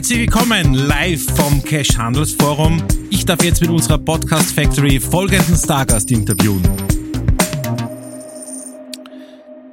Herzlich willkommen live vom Cash Handelsforum. Ich darf jetzt mit unserer Podcast Factory folgenden Stargast interviewen.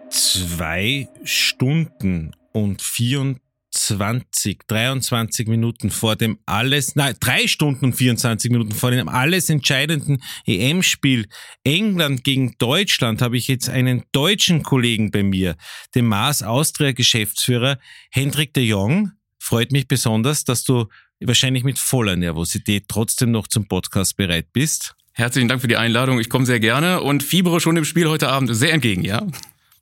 Zwei Stunden und 24, 23 Minuten vor dem alles, nein, drei Stunden und 24 Minuten vor dem alles entscheidenden EM-Spiel England gegen Deutschland habe ich jetzt einen deutschen Kollegen bei mir, den Mars Austria Geschäftsführer Hendrik de Jong. Freut mich besonders, dass du wahrscheinlich mit voller Nervosität trotzdem noch zum Podcast bereit bist. Herzlichen Dank für die Einladung. Ich komme sehr gerne und fiebere schon dem Spiel heute Abend sehr entgegen, ja?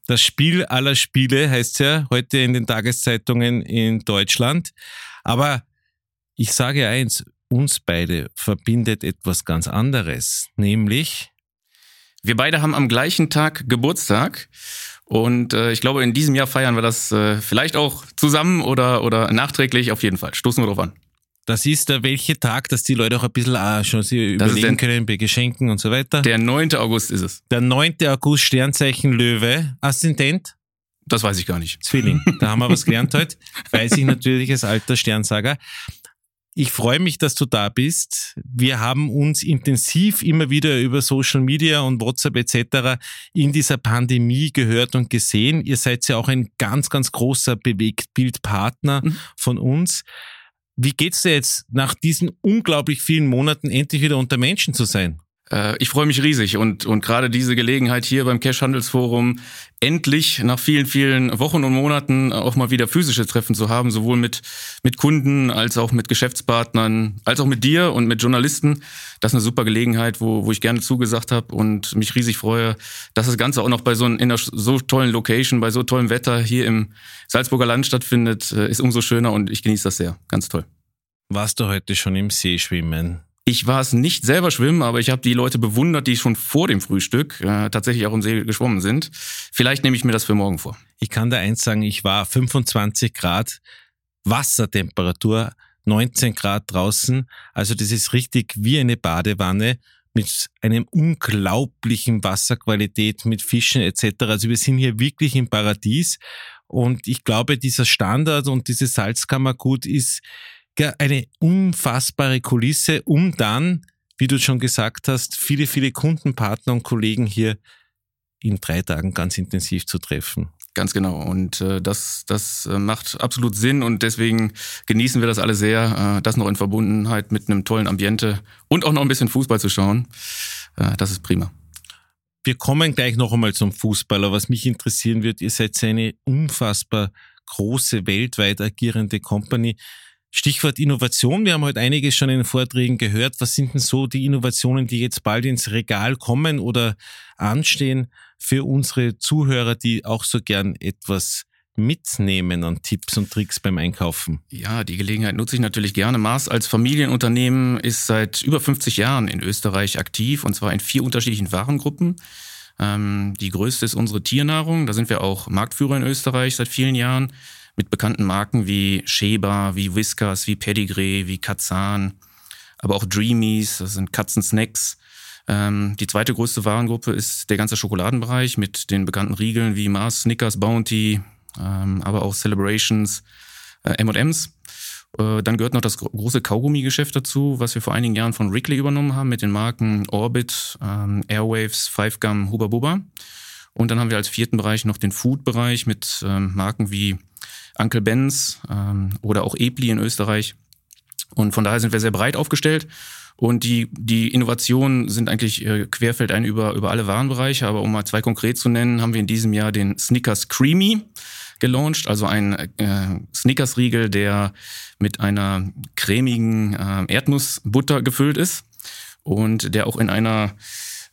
Das Spiel aller Spiele heißt ja heute in den Tageszeitungen in Deutschland. Aber ich sage eins, uns beide verbindet etwas ganz anderes, nämlich wir beide haben am gleichen Tag Geburtstag und äh, ich glaube, in diesem Jahr feiern wir das äh, vielleicht auch zusammen oder, oder nachträglich auf jeden Fall. Stoßen wir drauf an. Das ist der welche Tag, dass die Leute auch ein bisschen ah, schon sich überlegen der, können bei Geschenken und so weiter. Der 9. August ist es. Der 9. August, Sternzeichen Löwe, Aszendent? Das weiß ich gar nicht. Zwilling. Da haben wir was gelernt heute. Weiß ich natürlich als alter Sternsager. Ich freue mich, dass du da bist. Wir haben uns intensiv immer wieder über Social Media und WhatsApp etc. in dieser Pandemie gehört und gesehen. Ihr seid ja auch ein ganz, ganz großer Bewegtbildpartner mhm. von uns. Wie geht's dir jetzt nach diesen unglaublich vielen Monaten endlich wieder unter Menschen zu sein? Äh, ich freue mich riesig und, und gerade diese Gelegenheit hier beim Cash Handelsforum endlich nach vielen, vielen Wochen und Monaten auch mal wieder physische Treffen zu haben, sowohl mit, mit Kunden als auch mit Geschäftspartnern, als auch mit dir und mit Journalisten. Das ist eine super Gelegenheit, wo, wo ich gerne zugesagt habe und mich riesig freue, dass das Ganze auch noch bei so, in einer so tollen Location, bei so tollem Wetter hier im Salzburger Land stattfindet, äh, ist umso schöner und ich genieße das sehr. Ganz toll. Warst du heute schon im See schwimmen? Ich war es nicht selber schwimmen, aber ich habe die Leute bewundert, die schon vor dem Frühstück äh, tatsächlich auch im See geschwommen sind. Vielleicht nehme ich mir das für morgen vor. Ich kann da eins sagen, ich war 25 Grad Wassertemperatur, 19 Grad draußen. Also das ist richtig wie eine Badewanne mit einem unglaublichen Wasserqualität, mit Fischen etc. Also wir sind hier wirklich im Paradies. Und ich glaube, dieser Standard und diese Salzkammergut ist eine unfassbare Kulisse, um dann, wie du schon gesagt hast, viele, viele Kundenpartner und Kollegen hier in drei Tagen ganz intensiv zu treffen. Ganz genau. Und äh, das, das äh, macht absolut Sinn und deswegen genießen wir das alle sehr, äh, das noch in Verbundenheit mit einem tollen Ambiente und auch noch ein bisschen Fußball zu schauen. Äh, das ist prima. Wir kommen gleich noch einmal zum Fußball, aber was mich interessieren wird, ihr seid eine unfassbar große, weltweit agierende Company. Stichwort Innovation. Wir haben heute einiges schon in den Vorträgen gehört. Was sind denn so die Innovationen, die jetzt bald ins Regal kommen oder anstehen für unsere Zuhörer, die auch so gern etwas mitnehmen an Tipps und Tricks beim Einkaufen? Ja, die Gelegenheit nutze ich natürlich gerne. Mars als Familienunternehmen ist seit über 50 Jahren in Österreich aktiv und zwar in vier unterschiedlichen Warengruppen. Ähm, die größte ist unsere Tiernahrung. Da sind wir auch Marktführer in Österreich seit vielen Jahren mit bekannten Marken wie Sheba, wie Whiskas, wie Pedigree, wie Katzan, aber auch Dreamies, das sind Katzensnacks. Ähm, die zweite größte Warengruppe ist der ganze Schokoladenbereich mit den bekannten Riegeln wie Mars, Snickers, Bounty, ähm, aber auch Celebrations, äh, M&M's. Äh, dann gehört noch das große Kaugummi-Geschäft dazu, was wir vor einigen Jahren von Wrigley übernommen haben mit den Marken Orbit, ähm, Airwaves, Five Gum, Huba Buba. Und dann haben wir als vierten Bereich noch den Food-Bereich mit ähm, Marken wie Uncle Benz ähm, oder auch Ebli in Österreich. Und von daher sind wir sehr breit aufgestellt. Und die, die Innovationen sind eigentlich äh, querfeldein über, über alle Warenbereiche. Aber um mal zwei konkret zu nennen, haben wir in diesem Jahr den Snickers Creamy gelauncht, also ein äh, Snickers-Riegel, der mit einer cremigen äh, Erdnussbutter gefüllt ist und der auch in einer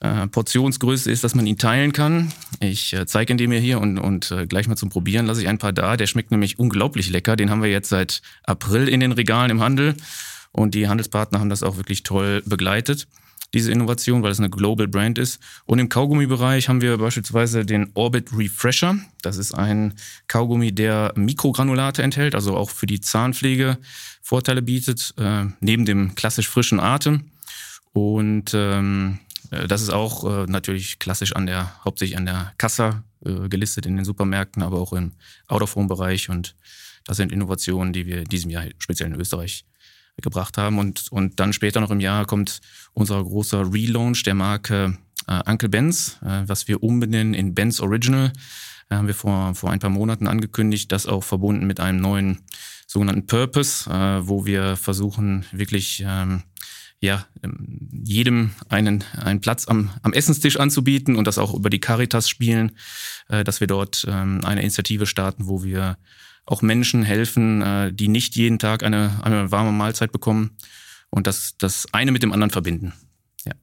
äh, Portionsgröße ist, dass man ihn teilen kann. Ich äh, zeige ihn mir hier und, und äh, gleich mal zum Probieren lasse ich ein paar da. Der schmeckt nämlich unglaublich lecker. Den haben wir jetzt seit April in den Regalen im Handel und die Handelspartner haben das auch wirklich toll begleitet diese Innovation, weil es eine Global Brand ist. Und im Kaugummi-Bereich haben wir beispielsweise den Orbit Refresher. Das ist ein Kaugummi, der Mikrogranulate enthält, also auch für die Zahnpflege Vorteile bietet, äh, neben dem klassisch frischen Atem. Und ähm, äh, das ist auch äh, natürlich klassisch an der, hauptsächlich an der Kasse äh, gelistet in den Supermärkten, aber auch im Out-of-Home-Bereich und Das sind Innovationen, die wir in diesem Jahr speziell in Österreich gebracht haben. Und, und dann später noch im Jahr kommt unser großer Relaunch der Marke äh, Uncle Benz, äh, was wir umbenennen in Benz Original. Da haben wir vor, vor ein paar Monaten angekündigt, das auch verbunden mit einem neuen sogenannten Purpose, äh, wo wir versuchen, wirklich ähm, ja, ähm, jedem einen, einen Platz am, am Essenstisch anzubieten und das auch über die Caritas spielen, äh, dass wir dort ähm, eine Initiative starten, wo wir auch Menschen helfen, äh, die nicht jeden Tag eine, eine warme Mahlzeit bekommen und das, das eine mit dem anderen verbinden. Ja.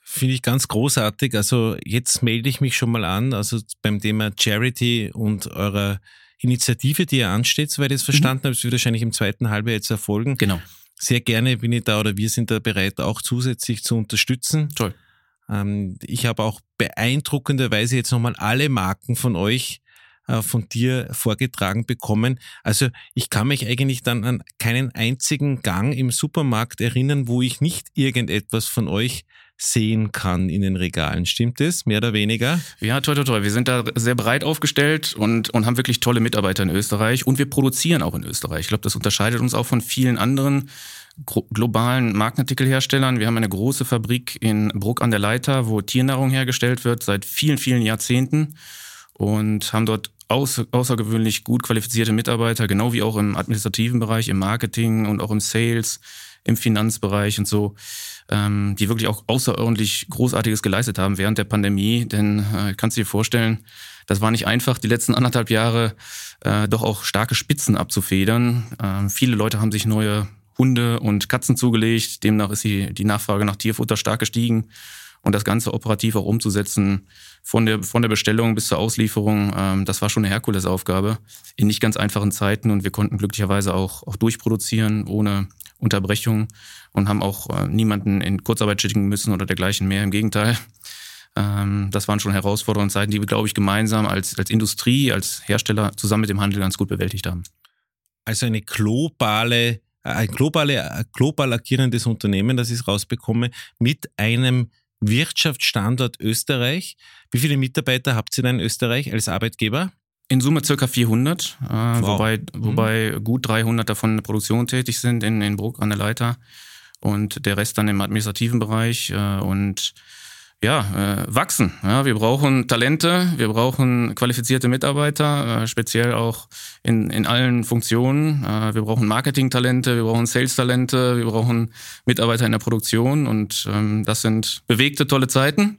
Finde ich ganz großartig. Also jetzt melde ich mich schon mal an, also beim Thema Charity und eurer Initiative, die ja ansteht, soweit ich es verstanden mhm. habe. Es wird wahrscheinlich im zweiten Halbjahr jetzt erfolgen. Genau. Sehr gerne bin ich da oder wir sind da bereit, auch zusätzlich zu unterstützen. Toll. Ähm, ich habe auch beeindruckenderweise jetzt nochmal alle Marken von euch äh, von dir vorgetragen bekommen. Also ich kann mich eigentlich dann an keinen einzigen Gang im Supermarkt erinnern, wo ich nicht irgendetwas von euch sehen kann in den Regalen. Stimmt das? Mehr oder weniger? Ja, toll, toll, toll. Wir sind da sehr breit aufgestellt und, und haben wirklich tolle Mitarbeiter in Österreich und wir produzieren auch in Österreich. Ich glaube, das unterscheidet uns auch von vielen anderen globalen Markenartikelherstellern. Wir haben eine große Fabrik in Bruck an der Leiter, wo Tiernahrung hergestellt wird seit vielen, vielen Jahrzehnten und haben dort außergewöhnlich gut qualifizierte Mitarbeiter, genau wie auch im administrativen Bereich, im Marketing und auch im Sales, im Finanzbereich und so, ähm, die wirklich auch außerordentlich Großartiges geleistet haben während der Pandemie. Denn äh, kannst du dir vorstellen, das war nicht einfach, die letzten anderthalb Jahre äh, doch auch starke Spitzen abzufedern. Ähm, viele Leute haben sich neue Hunde und Katzen zugelegt. Demnach ist die, die Nachfrage nach Tierfutter stark gestiegen und das Ganze operativ auch umzusetzen, von der, von der Bestellung bis zur Auslieferung, ähm, das war schon eine Herkulesaufgabe in nicht ganz einfachen Zeiten und wir konnten glücklicherweise auch, auch durchproduzieren ohne Unterbrechung und haben auch äh, niemanden in Kurzarbeit schicken müssen oder dergleichen mehr. Im Gegenteil. Ähm, das waren schon herausfordernde Zeiten, die wir, glaube ich, gemeinsam als, als Industrie, als Hersteller zusammen mit dem Handel ganz gut bewältigt haben. Also eine globale ein globale, global agierendes Unternehmen, das ich rausbekomme, mit einem Wirtschaftsstandort Österreich. Wie viele Mitarbeiter habt ihr denn in Österreich als Arbeitgeber? In Summe circa 400, äh, wow. wobei, mhm. wobei gut 300 davon in der Produktion tätig sind in, in Bruck an der Leiter und der Rest dann im administrativen Bereich äh, und ja, äh, wachsen. Ja, wir brauchen Talente, wir brauchen qualifizierte Mitarbeiter, äh, speziell auch in, in allen Funktionen. Äh, wir brauchen Marketing-Talente, wir brauchen Sales-Talente, wir brauchen Mitarbeiter in der Produktion und ähm, das sind bewegte, tolle Zeiten.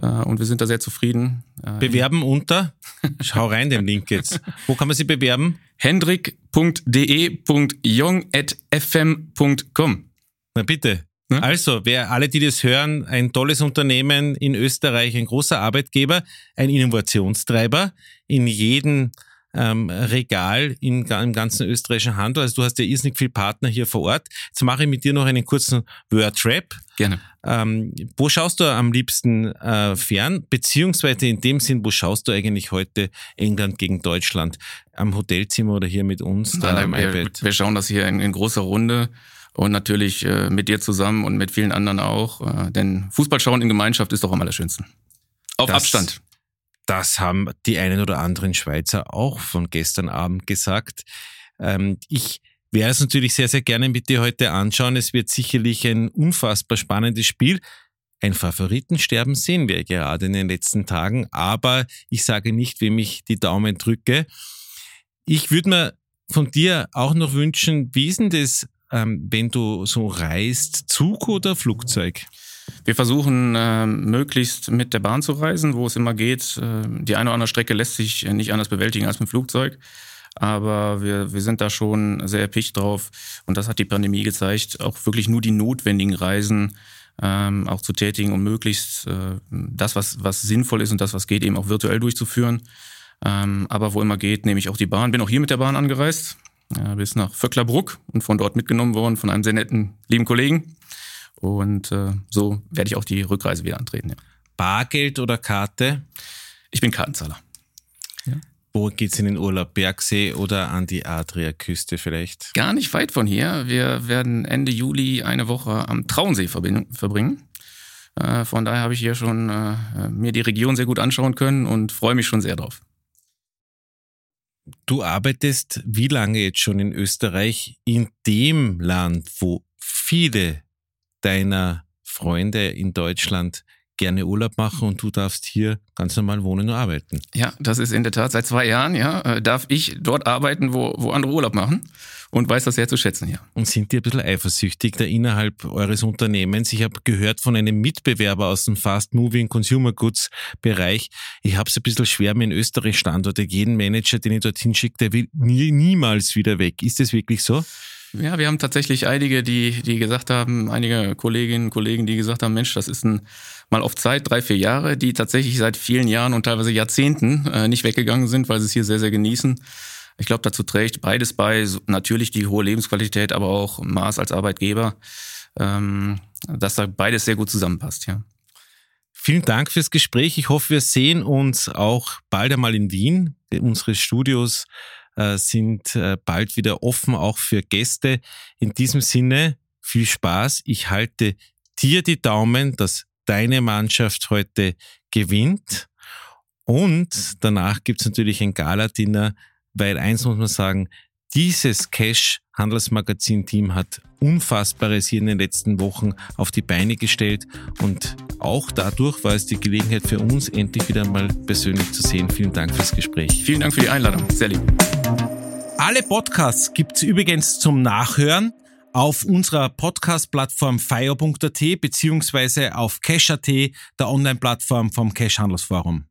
Äh, und wir sind da sehr zufrieden. Äh, bewerben unter? Schau rein den Link jetzt. Wo kann man sich bewerben? hendrik.de.jong.fm.com. Na bitte. Ne? Also, wer alle, die das hören, ein tolles Unternehmen in Österreich, ein großer Arbeitgeber, ein Innovationstreiber in jedem ähm, Regal in, im ganzen österreichischen Handel. Also du hast ja irrsinnig viele Partner hier vor Ort. Jetzt mache ich mit dir noch einen kurzen Word-Rap. Gerne. Ähm, wo schaust du am liebsten äh, fern? Beziehungsweise in dem Sinn, wo schaust du eigentlich heute England gegen Deutschland? Am Hotelzimmer oder hier mit uns? Da nein, wir, wir, schauen das hier in, in großer Runde und natürlich äh, mit dir zusammen und mit vielen anderen auch. Äh, denn Fußball schauen in Gemeinschaft ist doch am allerschönsten. Auf das, Abstand. Das haben die einen oder anderen Schweizer auch von gestern Abend gesagt. Ähm, ich werde es natürlich sehr, sehr gerne mit dir heute anschauen. Es wird sicherlich ein unfassbar spannendes Spiel. Ein Favoritensterben sehen wir gerade in den letzten Tagen, aber ich sage nicht, wem ich die Daumen drücke. Ich würde mir von dir auch noch wünschen, wie ist denn das ähm, wenn du so reist, Zug oder Flugzeug? Wir versuchen äh, möglichst mit der Bahn zu reisen, wo es immer geht. Äh, die eine oder andere Strecke lässt sich nicht anders bewältigen als mit dem Flugzeug. Aber wir, wir sind da schon sehr erpicht drauf. Und das hat die Pandemie gezeigt, auch wirklich nur die notwendigen Reisen ähm, auch zu tätigen, um möglichst äh, das, was, was sinnvoll ist und das, was geht, eben auch virtuell durchzuführen. Ähm, aber wo immer geht, nehme ich auch die Bahn. Bin auch hier mit der Bahn angereist ja, bis nach Vöcklerbruck und von dort mitgenommen worden von einem sehr netten, lieben Kollegen. Und äh, so werde ich auch die Rückreise wieder antreten. Ja. Bargeld oder Karte? Ich bin Kartenzahler. Ja. Wo geht's in den Urlaub? Bergsee oder an die Adriaküste vielleicht? Gar nicht weit von hier. Wir werden Ende Juli eine Woche am Traunsee verbringen. Äh, von daher habe ich hier schon äh, mir die Region sehr gut anschauen können und freue mich schon sehr drauf. Du arbeitest wie lange jetzt schon in Österreich, in dem Land, wo viele deiner Freunde in Deutschland gerne Urlaub machen und du darfst hier ganz normal wohnen und arbeiten. Ja, das ist in der Tat seit zwei Jahren, ja, äh, darf ich dort arbeiten, wo, wo andere Urlaub machen und weiß das sehr zu schätzen, ja. Und sind die ein bisschen eifersüchtig da innerhalb eures Unternehmens? Ich habe gehört von einem Mitbewerber aus dem Fast Moving Consumer Goods Bereich. Ich habe es ein bisschen schwer mit Österreich Standorte. Jeden Manager, den ich dorthin schicke, der will nie, niemals wieder weg. Ist das wirklich so? Ja, wir haben tatsächlich einige, die, die gesagt haben, einige Kolleginnen und Kollegen, die gesagt haben, Mensch, das ist ein, mal auf Zeit, drei, vier Jahre, die tatsächlich seit vielen Jahren und teilweise Jahrzehnten äh, nicht weggegangen sind, weil sie es hier sehr, sehr genießen. Ich glaube, dazu trägt beides bei, natürlich die hohe Lebensqualität, aber auch Maß als Arbeitgeber, ähm, dass da beides sehr gut zusammenpasst, ja. Vielen Dank fürs Gespräch. Ich hoffe, wir sehen uns auch bald einmal in Wien. Unsere Studios sind äh, bald wieder offen, auch für Gäste. In diesem Sinne, viel Spaß. Ich halte dir die Daumen, dass deine Mannschaft heute gewinnt. Und danach gibt's natürlich ein Gala-Dinner, weil eins muss man sagen, dieses Cash Handelsmagazin Team hat Unfassbares hier in den letzten Wochen auf die Beine gestellt und auch dadurch war es die Gelegenheit für uns, endlich wieder mal persönlich zu sehen. Vielen Dank fürs Gespräch. Vielen Dank für die Einladung. Sehr lieb. Alle Podcasts gibt's übrigens zum Nachhören auf unserer Podcast-Plattform fire.at beziehungsweise auf Cash.at, der Online-Plattform vom Cash Handelsforum.